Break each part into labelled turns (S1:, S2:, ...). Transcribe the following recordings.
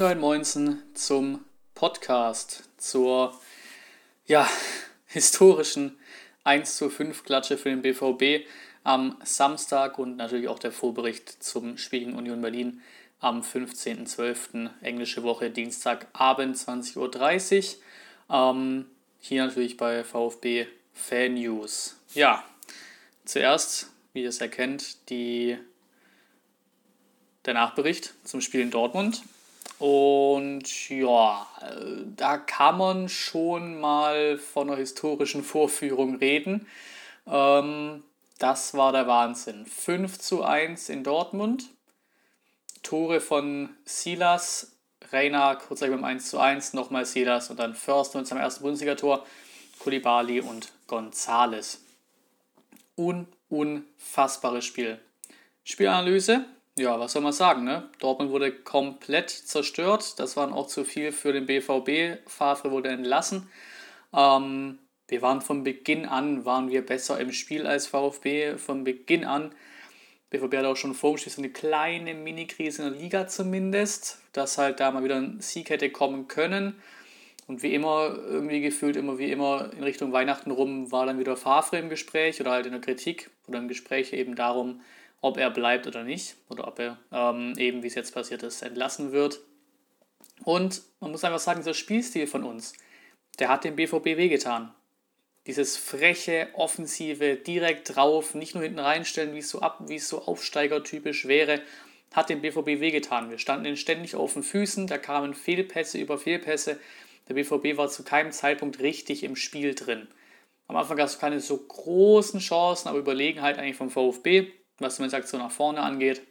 S1: und ein Moinsen zum Podcast, zur ja, historischen 1 zu 5 Klatsche für den BVB am Samstag und natürlich auch der Vorbericht zum Spiel gegen Union Berlin am 15.12. englische Woche, Dienstagabend 20.30 Uhr. Ähm, hier natürlich bei VfB Fan News. Ja, zuerst, wie ihr es erkennt, die, der Nachbericht zum Spiel in Dortmund. Und ja, da kann man schon mal von einer historischen Vorführung reden. Ähm, das war der Wahnsinn. 5 zu 1 in Dortmund. Tore von Silas, Reina kurz beim 1 zu 1, nochmal Silas und dann Förster und zum ersten Bundesligator, Kulibali und Gonzales. Un unfassbares Spiel. Spielanalyse, ja, was soll man sagen, ne? Dortmund wurde komplett zerstört. Das waren auch zu viel für den BVB. Favre wurde entlassen. Ähm, wir waren von Beginn an, waren wir besser im Spiel als VfB. Von Beginn an. BVB hat auch schon vor dem Spiel so eine kleine Mini-Krise in der Liga zumindest, dass halt da mal wieder ein Sieg hätte kommen können. Und wie immer, irgendwie gefühlt immer wie immer in Richtung Weihnachten rum, war dann wieder Favre im Gespräch oder halt in der Kritik oder im Gespräch eben darum, ob er bleibt oder nicht oder ob er ähm, eben, wie es jetzt passiert ist, entlassen wird. Und man muss einfach sagen, dieser Spielstil von uns, der hat dem BVB wehgetan. Dieses freche, offensive, direkt drauf, nicht nur hinten reinstellen, wie es so ab, wie es so aufsteigertypisch wäre, hat dem BVB wehgetan. Wir standen ständig auf den Füßen, da kamen Fehlpässe über Fehlpässe. Der BVB war zu keinem Zeitpunkt richtig im Spiel drin. Am Anfang gab es keine so großen Chancen, aber Überlegenheit eigentlich vom VfB was die Aktion nach vorne angeht.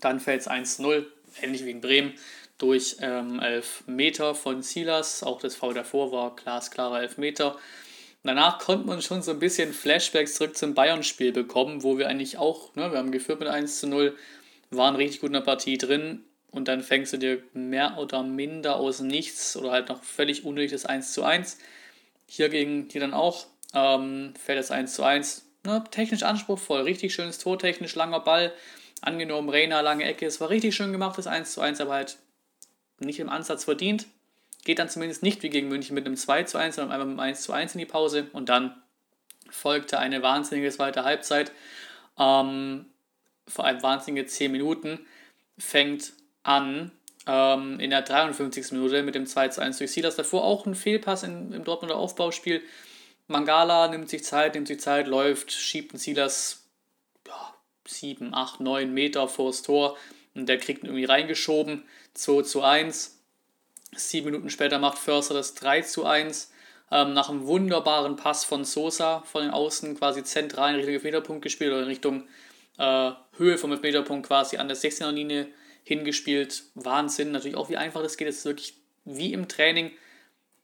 S1: Dann fällt es 1-0, ähnlich wie in Bremen, durch ähm, 11 Meter von Silas. Auch das Foul davor war glasklarer 11 Meter. Danach konnte man schon so ein bisschen Flashbacks zurück zum Bayern-Spiel bekommen, wo wir eigentlich auch, ne, wir haben geführt mit 1 zu 0, waren richtig gut in der Partie drin und dann fängst du dir mehr oder minder aus nichts oder halt noch völlig unnötiges 1 zu 1. Hier gegen die dann auch ähm, fällt das 1 zu 1 ne, technisch anspruchsvoll, richtig schönes Tor, technisch langer Ball, angenommen, Reina, lange Ecke, es war richtig schön gemacht, das 1 zu 1, aber halt nicht im Ansatz verdient. Geht dann zumindest nicht wie gegen München mit einem 2 zu 1, sondern einmal mit einem 1 zu 1 in die Pause und dann folgte eine wahnsinnige zweite Halbzeit. Ähm, vor allem wahnsinnige 10 Minuten. Fängt an ähm, in der 53. Minute mit dem 2 zu 1 durch Silas. Davor auch ein Fehlpass in, im Dortmunder Aufbauspiel. Mangala nimmt sich Zeit, nimmt sich Zeit, läuft, schiebt einen Silas ja, 7, 8, 9 Meter vors Tor und der kriegt ihn irgendwie reingeschoben. 2 zu 1. Sieben Minuten später macht Förster das 3 zu 1. Ähm, nach einem wunderbaren Pass von Sosa von den Außen quasi zentral in Richtung Elfmeterpunkt gespielt oder in Richtung äh, Höhe vom Elfmeterpunkt quasi an der 16er Linie hingespielt. Wahnsinn, natürlich auch wie einfach das geht. Es ist wirklich wie im Training.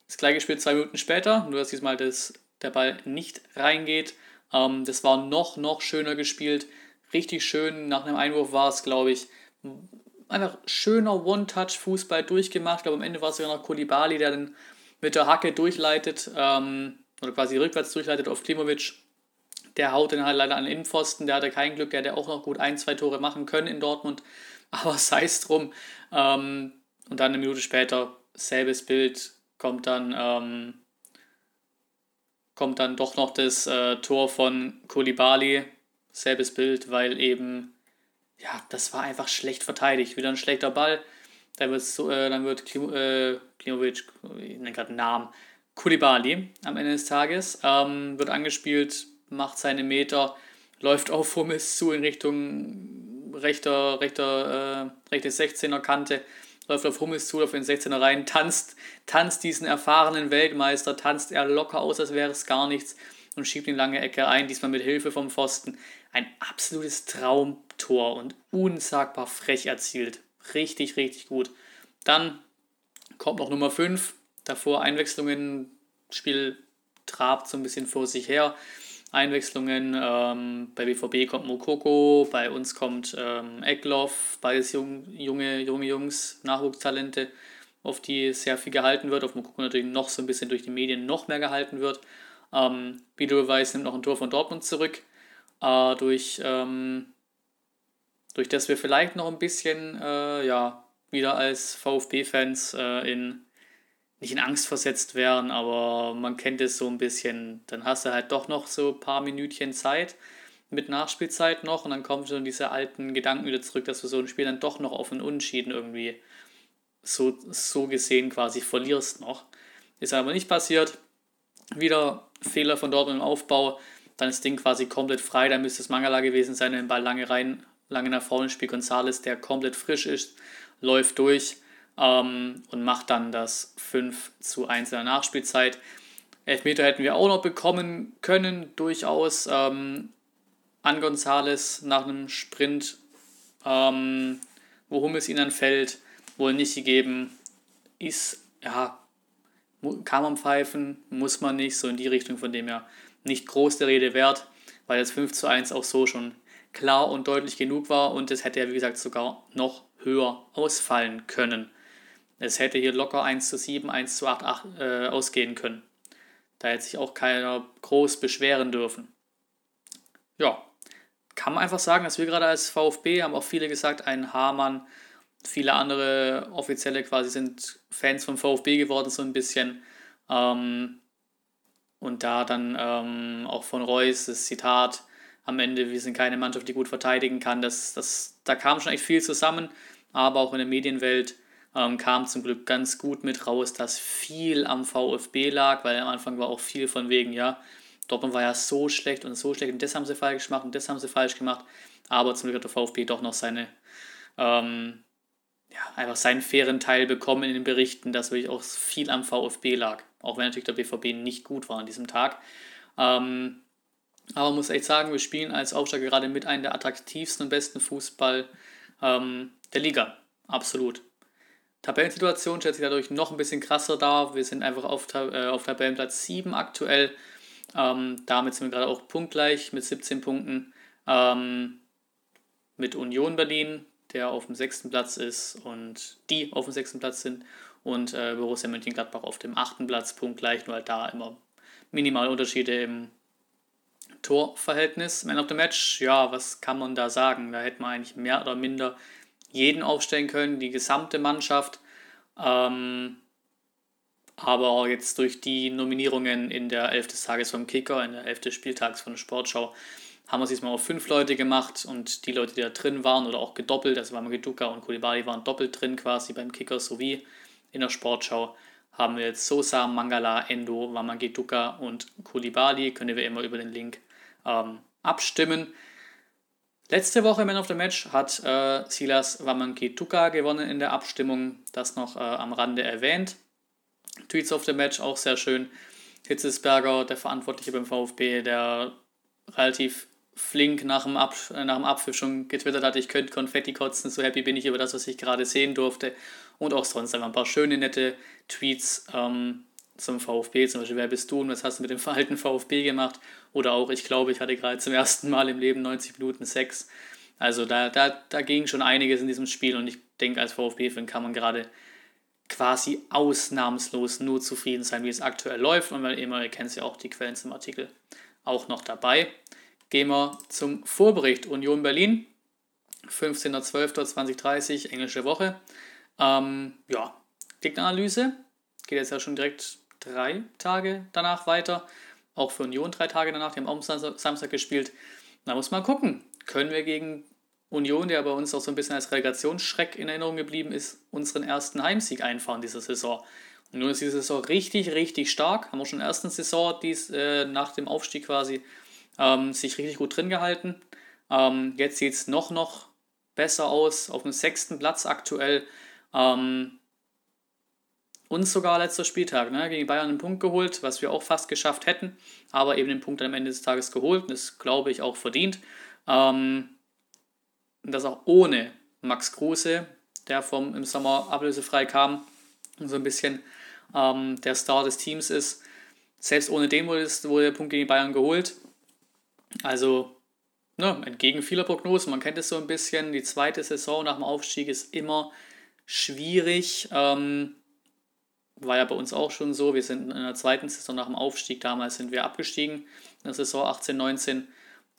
S1: Das gleiche Spiel zwei Minuten später, nur dass diesmal das der Ball nicht reingeht. Ähm, das war noch, noch schöner gespielt. Richtig schön. Nach einem Einwurf war es, glaube ich, einfach schöner One-Touch-Fußball durchgemacht. Ich glaube, am Ende war es sogar noch Kolibali, der dann mit der Hacke durchleitet ähm, oder quasi rückwärts durchleitet auf Klimovic. Der haut dann halt leider an den Innenpfosten. Der hatte kein Glück. Der hätte auch noch gut ein, zwei Tore machen können in Dortmund. Aber sei es drum. Ähm, und dann eine Minute später, selbes Bild, kommt dann ähm, kommt dann doch noch das äh, Tor von Kolibali. Selbes Bild, weil eben, ja, das war einfach schlecht verteidigt. Wieder ein schlechter Ball. Dann, wird's, äh, dann wird Klim, äh, Klimovic, ich nenne gerade einen Namen, Kulibali am Ende des Tages, ähm, wird angespielt, macht seine Meter, läuft auf Hummels zu in Richtung rechter, rechter, äh, rechte 16er Kante läuft auf Hummels zu, auf den 16er rein, tanzt, tanzt diesen erfahrenen Weltmeister, tanzt er locker aus, als wäre es gar nichts und schiebt ihn lange Ecke ein, diesmal mit Hilfe vom Pfosten. Ein absolutes Traumtor und unsagbar frech erzielt. Richtig, richtig gut. Dann kommt noch Nummer 5. Davor Einwechslungen, Spiel trabt so ein bisschen vor sich her. Einwechslungen. Ähm, bei BVB kommt Mokoko, bei uns kommt ähm, Eckloff, beides jung, junge, junge Jungs, Nachwuchstalente, auf die sehr viel gehalten wird. Auf Mokoko natürlich noch so ein bisschen durch die Medien noch mehr gehalten wird. Ähm, Bido Weiß nimmt noch ein Tor von Dortmund zurück, äh, durch, ähm, durch das wir vielleicht noch ein bisschen, äh, ja, wieder als VfB-Fans äh, in nicht in Angst versetzt werden, aber man kennt es so ein bisschen. Dann hast du halt doch noch so ein paar Minütchen Zeit mit Nachspielzeit noch und dann kommen schon diese alten Gedanken wieder zurück, dass du so ein Spiel dann doch noch auf einen Unentschieden irgendwie so, so gesehen quasi verlierst noch. Ist aber nicht passiert. Wieder Fehler von dort im Aufbau. Dann ist das Ding quasi komplett frei. Da müsste es Mangala gewesen sein, den Ball lange rein, lange nach vorne spielt. Gonzales, der komplett frisch ist, läuft durch ähm, und macht dann das 5 zu 1 in der Nachspielzeit. Elfmeter hätten wir auch noch bekommen können, durchaus. Ähm, an Gonzales nach einem Sprint, ähm, wo Hummels ihn dann fällt, wohl nicht gegeben. Ist, ja, kann man pfeifen, muss man nicht, so in die Richtung, von dem her nicht groß der Rede wert, weil das 5 zu 1 auch so schon klar und deutlich genug war und es hätte ja, wie gesagt, sogar noch höher ausfallen können. Es hätte hier locker 1 zu 7, 1 zu 8, 8 äh, ausgehen können. Da hätte sich auch keiner groß beschweren dürfen. Ja, kann man einfach sagen, dass wir gerade als VfB, haben auch viele gesagt, ein Hamann, viele andere Offizielle quasi sind Fans vom VfB geworden, so ein bisschen. Ähm, und da dann ähm, auch von Reus das Zitat am Ende, wir sind keine Mannschaft, die gut verteidigen kann, das, das, da kam schon echt viel zusammen, aber auch in der Medienwelt ähm, kam zum Glück ganz gut mit raus, dass viel am VfB lag, weil am Anfang war auch viel von wegen, ja, Dortmund war ja so schlecht und so schlecht und das haben sie falsch gemacht und das haben sie falsch gemacht, aber zum Glück hat der VfB doch noch seine, ähm, ja, einfach seinen fairen Teil bekommen in den Berichten, dass wirklich auch viel am VfB lag, auch wenn natürlich der BVB nicht gut war an diesem Tag. Ähm, aber man muss echt sagen, wir spielen als Aufsteiger gerade mit einem der attraktivsten und besten Fußball ähm, der Liga. Absolut. Tabellensituation stellt sich dadurch noch ein bisschen krasser dar. Wir sind einfach auf, äh, auf Tabellenplatz 7 aktuell. Ähm, damit sind wir gerade auch punktgleich mit 17 Punkten ähm, mit Union Berlin, der auf dem sechsten Platz ist und die auf dem sechsten Platz sind und äh, Borussia Mönchengladbach auf dem achten Platz punktgleich, nur halt da immer minimale Unterschiede im Torverhältnis. Man of the Match, ja, was kann man da sagen? Da hätte man eigentlich mehr oder minder jeden aufstellen können, die gesamte Mannschaft. Ähm, aber jetzt durch die Nominierungen in der 11 des Tages vom Kicker, in der 11 des Spieltags von der Sportschau, haben wir es diesmal auf fünf Leute gemacht und die Leute, die da drin waren oder auch gedoppelt, also Mamageduka und Kulibali waren doppelt drin quasi beim Kicker sowie in der Sportschau, haben wir jetzt Sosa, Mangala, Endo, Wamageduka und Kulibali. Können wir immer über den Link ähm, abstimmen. Letzte Woche Man of the Match hat äh, Silas Wamageduka gewonnen in der Abstimmung. Das noch äh, am Rande erwähnt. Tweets of the Match auch sehr schön. Hitzesberger, der Verantwortliche beim VfB, der relativ flink nach dem, Ab nach dem Abpfiff schon getwittert hat, ich könnte Konfetti kotzen, so happy bin ich über das, was ich gerade sehen durfte. Und auch sonst einfach ein paar schöne, nette Tweets ähm, zum VfB, zum Beispiel, wer bist du und was hast du mit dem Verhalten VfB gemacht? Oder auch, ich glaube, ich hatte gerade zum ersten Mal im Leben 90 Minuten Sex. Also da, da, da ging schon einiges in diesem Spiel und ich denke, als VfB-Fan kann man gerade quasi ausnahmslos nur zufrieden sein, wie es aktuell läuft. Und weil immer, ihr kennt ja auch die Quellen zum Artikel, auch noch dabei. Gehen wir zum Vorbericht Union Berlin, 15.12.2030, englische Woche. Ähm, ja, Gegneranalyse geht jetzt ja schon direkt drei Tage danach weiter. Auch für Union drei Tage danach, die haben auch am Samstag gespielt. Da muss man gucken, können wir gegen Union, der bei uns auch so ein bisschen als Relegationsschreck in Erinnerung geblieben ist, unseren ersten Heimsieg einfahren diese Saison. Union ist diese Saison richtig, richtig stark. Haben wir schon in der ersten Saison dies, äh, nach dem Aufstieg quasi ähm, sich richtig gut drin gehalten. Ähm, jetzt sieht es noch, noch besser aus. Auf dem sechsten Platz aktuell. Ähm, uns sogar letzter Spieltag ne, gegen Bayern einen Punkt geholt, was wir auch fast geschafft hätten, aber eben den Punkt am Ende des Tages geholt. Das glaube ich auch verdient. Ähm, das auch ohne Max Kruse, der vom, im Sommer ablösefrei kam und so ein bisschen ähm, der Star des Teams ist. Selbst ohne den wurde, wurde der Punkt gegen Bayern geholt. Also ne, entgegen vieler Prognosen, man kennt es so ein bisschen, die zweite Saison nach dem Aufstieg ist immer schwierig. Ähm, war ja bei uns auch schon so. Wir sind in der zweiten Saison nach dem Aufstieg, damals sind wir abgestiegen, in der Saison 18, 19,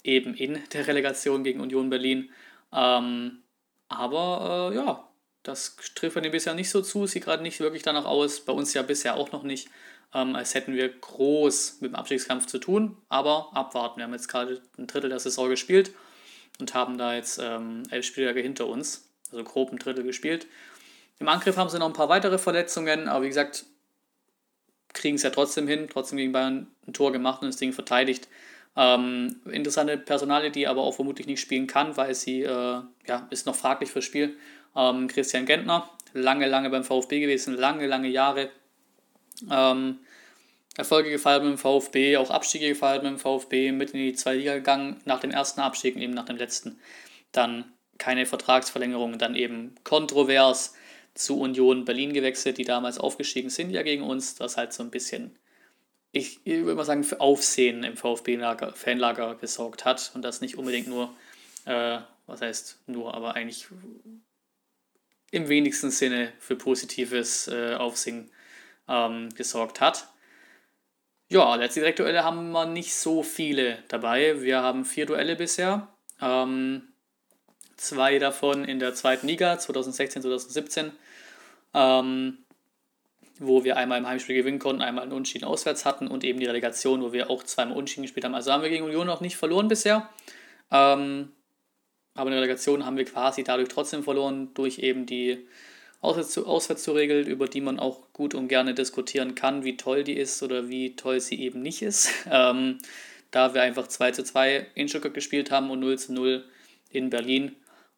S1: eben in der Relegation gegen Union Berlin. Ähm, aber äh, ja, das trifft bei denen bisher nicht so zu, sieht gerade nicht wirklich danach aus. Bei uns ja bisher auch noch nicht, ähm, als hätten wir groß mit dem Abstiegskampf zu tun. Aber abwarten. Wir haben jetzt gerade ein Drittel der Saison gespielt und haben da jetzt ähm, elf Spieltage hinter uns. Also grob ein Drittel gespielt. Im Angriff haben sie noch ein paar weitere Verletzungen, aber wie gesagt, kriegen es ja trotzdem hin, trotzdem gegen Bayern ein Tor gemacht und das Ding verteidigt. Ähm, interessante Personalie, die aber auch vermutlich nicht spielen kann, weil sie, äh, ja, ist noch fraglich fürs Spiel. Ähm, Christian Gentner, lange, lange beim VfB gewesen, lange, lange Jahre. Ähm, Erfolge gefeiert mit dem VfB, auch Abstiege gefeiert mit dem VfB, mit in die zwei Liga gegangen, nach dem ersten Abstieg und eben nach dem letzten. Dann keine Vertragsverlängerung, dann eben kontrovers zu Union Berlin gewechselt, die damals aufgestiegen sind ja gegen uns. Das halt so ein bisschen, ich, ich würde mal sagen, für Aufsehen im VfB-Fanlager gesorgt hat und das nicht unbedingt nur, äh, was heißt nur, aber eigentlich im wenigsten Sinne für positives äh, Aufsehen ähm, gesorgt hat. Ja, letzte Direktduelle haben wir nicht so viele dabei. Wir haben vier Duelle bisher. Ähm, zwei davon in der zweiten Liga, 2016, 2017, ähm, wo wir einmal im Heimspiel gewinnen konnten, einmal einen Unschieden auswärts hatten und eben die Relegation, wo wir auch zweimal Unschieden gespielt haben. Also haben wir gegen Union noch nicht verloren bisher. Ähm, aber in der Relegation haben wir quasi dadurch trotzdem verloren, durch eben die Auswärtsregel, über die man auch gut und gerne diskutieren kann, wie toll die ist oder wie toll sie eben nicht ist. Ähm, da wir einfach 2 zu 2 in Stuttgart gespielt haben und 0 zu 0 in Berlin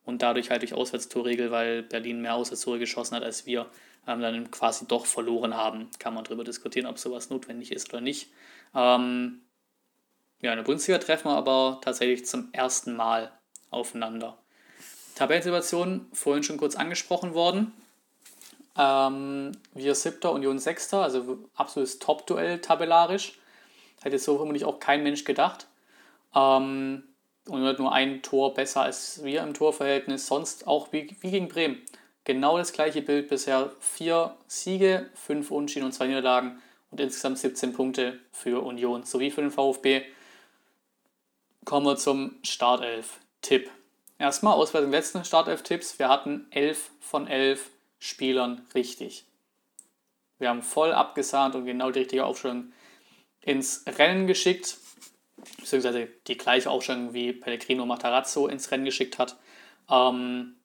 S1: und dadurch halt durch Auswärtstorregel, weil Berlin mehr Auswärtstore geschossen hat als wir, ähm, dann quasi doch verloren haben. Kann man darüber diskutieren, ob sowas notwendig ist oder nicht. Ähm, ja, in der Bundesliga treffen wir aber tatsächlich zum ersten Mal aufeinander. Tabellensituation vorhin schon kurz angesprochen worden. Ähm, wir siebter, Union sechster, also absolutes Top-Duell tabellarisch. Hätte so vermutlich auch kein Mensch gedacht. Ähm, und hat nur ein Tor besser als wir im Torverhältnis. Sonst auch wie, wie gegen Bremen. Genau das gleiche Bild bisher. Vier Siege, fünf Unschieden und zwei Niederlagen und insgesamt 17 Punkte für Union sowie für den VfB. Kommen wir zum Startelf-Tipp. Erstmal aus den letzten Startelf-Tipps. Wir hatten 11 von 11 Spielern richtig. Wir haben voll abgesahnt und genau die richtige Aufstellung ins Rennen geschickt, beziehungsweise die gleiche Aufstellung wie Pellegrino Matarazzo ins Rennen geschickt hat. Ähm,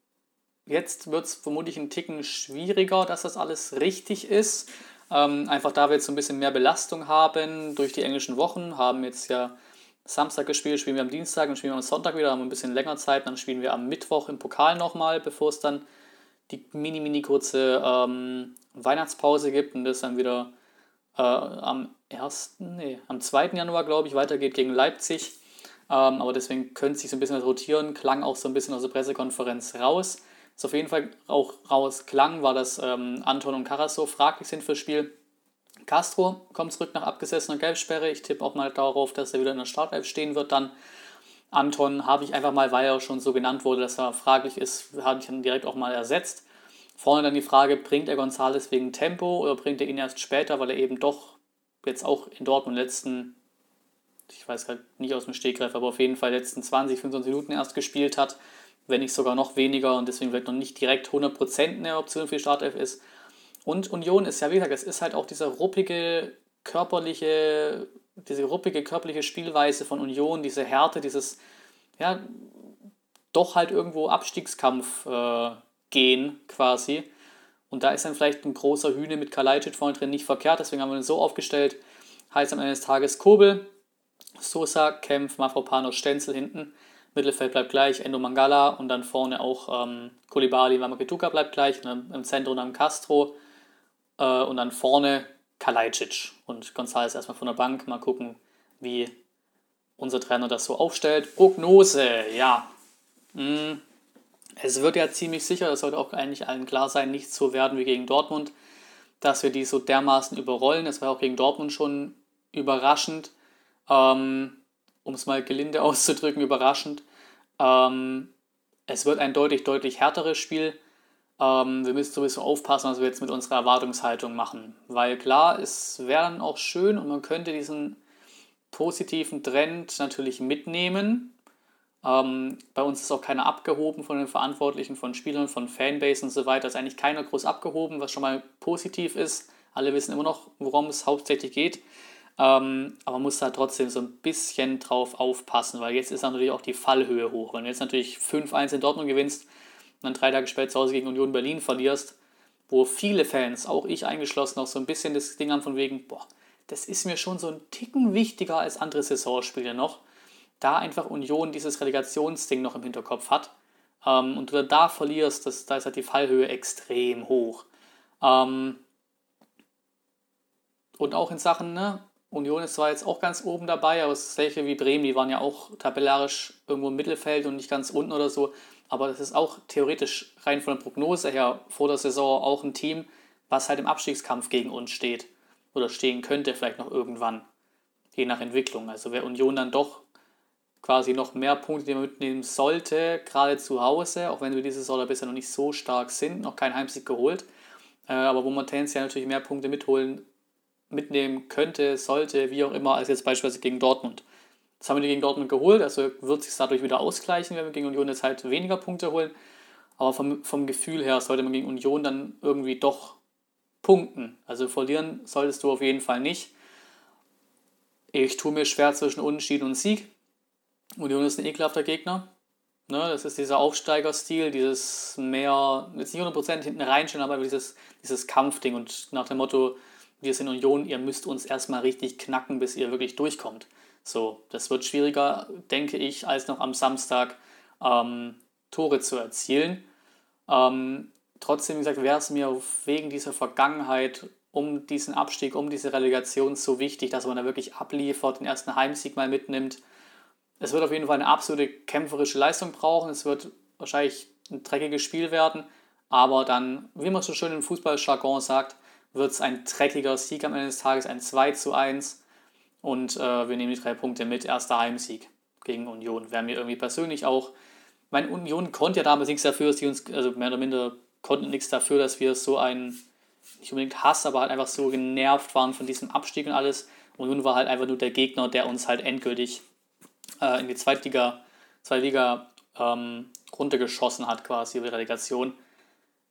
S1: jetzt wird es vermutlich ein Ticken schwieriger, dass das alles richtig ist. Ähm, einfach da wir jetzt so ein bisschen mehr Belastung haben durch die englischen Wochen, haben jetzt ja Samstag gespielt, spielen wir am Dienstag und spielen wir am Sonntag wieder, haben ein bisschen länger Zeit, dann spielen wir am Mittwoch im Pokal nochmal, bevor es dann die mini, mini kurze ähm, Weihnachtspause gibt und das dann wieder äh, am 1., nee, am 2. Januar, glaube ich, weitergeht gegen Leipzig. Ähm, aber deswegen könnte sich so ein bisschen was rotieren, klang auch so ein bisschen aus der Pressekonferenz raus. Was auf jeden Fall auch raus klang, war, dass ähm, Anton und Carasso fraglich sind fürs Spiel. Castro kommt zurück nach abgesessener Gelbsperre. Ich tippe auch mal darauf, dass er wieder in der Startelf stehen wird dann. Anton habe ich einfach mal, weil er schon so genannt wurde, dass er fraglich ist, habe ich dann direkt auch mal ersetzt. Vorne dann die Frage, bringt er Gonzales wegen Tempo oder bringt er ihn erst später, weil er eben doch jetzt auch in Dortmund letzten, ich weiß gerade nicht aus dem Stegreif, aber auf jeden Fall letzten 20, 25 Minuten erst gespielt hat, wenn nicht sogar noch weniger und deswegen vielleicht noch nicht direkt 100% eine Option für die Startelf ist. Und Union ist ja, wie gesagt, es ist halt auch dieser ruppige, körperliche diese ruppige körperliche Spielweise von Union, diese Härte, dieses, ja, doch halt irgendwo Abstiegskampf äh, gehen quasi. Und da ist dann vielleicht ein großer Hühne mit Kalajdzic vorne drin nicht verkehrt, deswegen haben wir ihn so aufgestellt. Heißt am Ende des Tages Kobel, Sosa, Kempf, Mafropanos, Stenzel hinten. Mittelfeld bleibt gleich, Endo Mangala und dann vorne auch ähm, Kulibali, Mamakituka bleibt gleich, dann im Zentrum dann Castro äh, und dann vorne Kalajdzic und González erstmal von der Bank. Mal gucken, wie unser Trainer das so aufstellt. Prognose, ja. Hm. Es wird ja ziemlich sicher, das sollte auch eigentlich allen klar sein, nicht so werden wie gegen Dortmund, dass wir die so dermaßen überrollen. Das war auch gegen Dortmund schon überraschend, ähm, um es mal gelinde auszudrücken, überraschend. Ähm, es wird ein deutlich, deutlich härteres Spiel. Ähm, wir müssen sowieso aufpassen, was wir jetzt mit unserer Erwartungshaltung machen. Weil klar, es wäre dann auch schön und man könnte diesen positiven Trend natürlich mitnehmen. Ähm, bei uns ist auch keiner abgehoben von den Verantwortlichen, von Spielern, von Fanbase und so weiter. Ist eigentlich keiner groß abgehoben, was schon mal positiv ist. Alle wissen immer noch, worum es hauptsächlich geht. Ähm, aber man muss da trotzdem so ein bisschen drauf aufpassen, weil jetzt ist natürlich auch die Fallhöhe hoch. Wenn du jetzt natürlich 5-1 in Dortmund gewinnst und dann drei Tage später zu Hause gegen Union Berlin verlierst, wo viele Fans, auch ich eingeschlossen, auch so ein bisschen das Ding haben von wegen, boah, das ist mir schon so ein Ticken wichtiger als andere Saisonspiele noch, da einfach Union dieses Relegationsding noch im Hinterkopf hat ähm, und du da verlierst, das, da ist halt die Fallhöhe extrem hoch. Ähm, und auch in Sachen, ne, Union ist zwar jetzt auch ganz oben dabei, aber das gleiche wie Bremen, die waren ja auch tabellarisch irgendwo im Mittelfeld und nicht ganz unten oder so. Aber das ist auch theoretisch rein von der Prognose her vor der Saison auch ein Team, was halt im Abstiegskampf gegen uns steht. Oder stehen könnte vielleicht noch irgendwann. Je nach Entwicklung. Also wäre Union dann doch quasi noch mehr Punkte, die man mitnehmen sollte, gerade zu Hause, auch wenn wir diese Saison bisher noch nicht so stark sind, noch kein Heimsieg geholt. Äh, aber wo man tendenziell natürlich mehr Punkte mitholen, mitnehmen könnte, sollte, wie auch immer, als jetzt beispielsweise gegen Dortmund. Das haben wir gegen Dortmund geholt, also wird sich dadurch wieder ausgleichen, wenn wir gegen Union jetzt halt weniger Punkte holen. Aber vom, vom Gefühl her sollte man gegen Union dann irgendwie doch punkten. Also verlieren solltest du auf jeden Fall nicht. Ich tue mir schwer zwischen Unentschieden und Sieg. Union ist ein ekelhafter Gegner. Ne, das ist dieser Aufsteigerstil, dieses mehr, jetzt nicht 100% hinten reinstellen, aber dieses, dieses Kampfding und nach dem Motto, wir sind Union, ihr müsst uns erstmal richtig knacken, bis ihr wirklich durchkommt. So, das wird schwieriger, denke ich, als noch am Samstag ähm, Tore zu erzielen. Ähm, trotzdem, wie gesagt, wäre es mir wegen dieser Vergangenheit um diesen Abstieg, um diese Relegation so wichtig, dass man da wirklich abliefert, den ersten Heimsieg mal mitnimmt. Es wird auf jeden Fall eine absolute kämpferische Leistung brauchen. Es wird wahrscheinlich ein dreckiges Spiel werden, aber dann, wie man so schön im Fußballjargon sagt, wird es ein dreckiger Sieg am Ende des Tages, ein 2 zu 1 und äh, wir nehmen die drei Punkte mit. Erster Heimsieg gegen Union. Wäre mir irgendwie persönlich auch. Meine Union konnte ja damals nichts dafür, dass die uns, also mehr oder minder konnten nichts dafür, dass wir so einen, nicht unbedingt Hass, aber halt einfach so genervt waren von diesem Abstieg und alles. Union war halt einfach nur der Gegner, der uns halt endgültig äh, in die Zweitliga, Zweitliga ähm, runtergeschossen hat, quasi über die Relegation.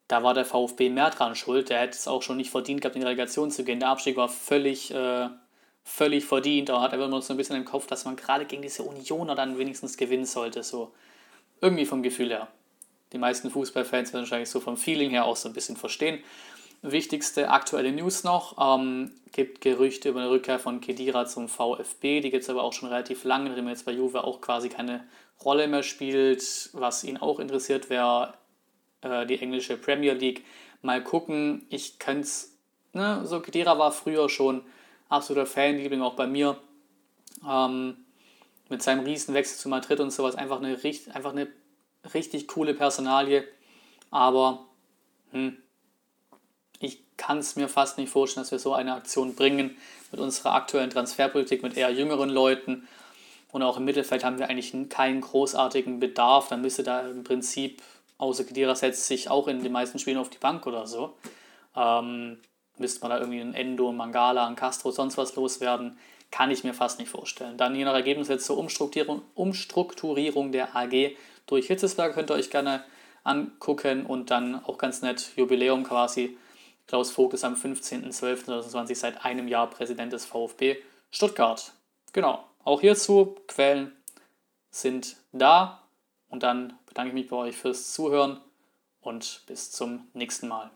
S1: Da war der VfB mehr dran schuld. Der hätte es auch schon nicht verdient gehabt, in die Relegation zu gehen. Der Abstieg war völlig äh, völlig verdient, aber hat einfach nur so ein bisschen im Kopf, dass man gerade gegen diese Unioner dann wenigstens gewinnen sollte. So irgendwie vom Gefühl her. Die meisten Fußballfans werden wahrscheinlich so vom Feeling her auch so ein bisschen verstehen. Wichtigste aktuelle News noch, ähm, gibt Gerüchte über eine Rückkehr von Kedira zum VfB, die gibt es aber auch schon relativ lange, nachdem er jetzt bei Juve auch quasi keine Rolle mehr spielt. Was ihn auch interessiert, wäre äh, die englische Premier League. Mal gucken, ich könnte es, ne, so Kedira war früher schon absoluter Fanliebling auch bei mir. Ähm, mit seinem Riesenwechsel zu Madrid und sowas einfach eine, einfach eine richtig coole Personalie. Aber hm, ich kann es mir fast nicht vorstellen, dass wir so eine Aktion bringen mit unserer aktuellen Transferpolitik, mit eher jüngeren Leuten. Und auch im Mittelfeld haben wir eigentlich keinen großartigen Bedarf. Dann müsste da im Prinzip, außer Kedira setzt sich auch in den meisten Spielen auf die Bank oder so. Ähm, müsste man da irgendwie einen Endo, Mangala, einen Castro, sonst was loswerden. Kann ich mir fast nicht vorstellen. Dann je nach Ergebnis jetzt zur Umstrukturierung, Umstrukturierung der AG durch Hitzesberger könnt ihr euch gerne angucken und dann auch ganz nett Jubiläum quasi. Klaus Vogt ist am 15.12.2020 seit einem Jahr Präsident des VfB Stuttgart. Genau, auch hierzu Quellen sind da und dann bedanke ich mich bei euch fürs Zuhören und bis zum nächsten Mal.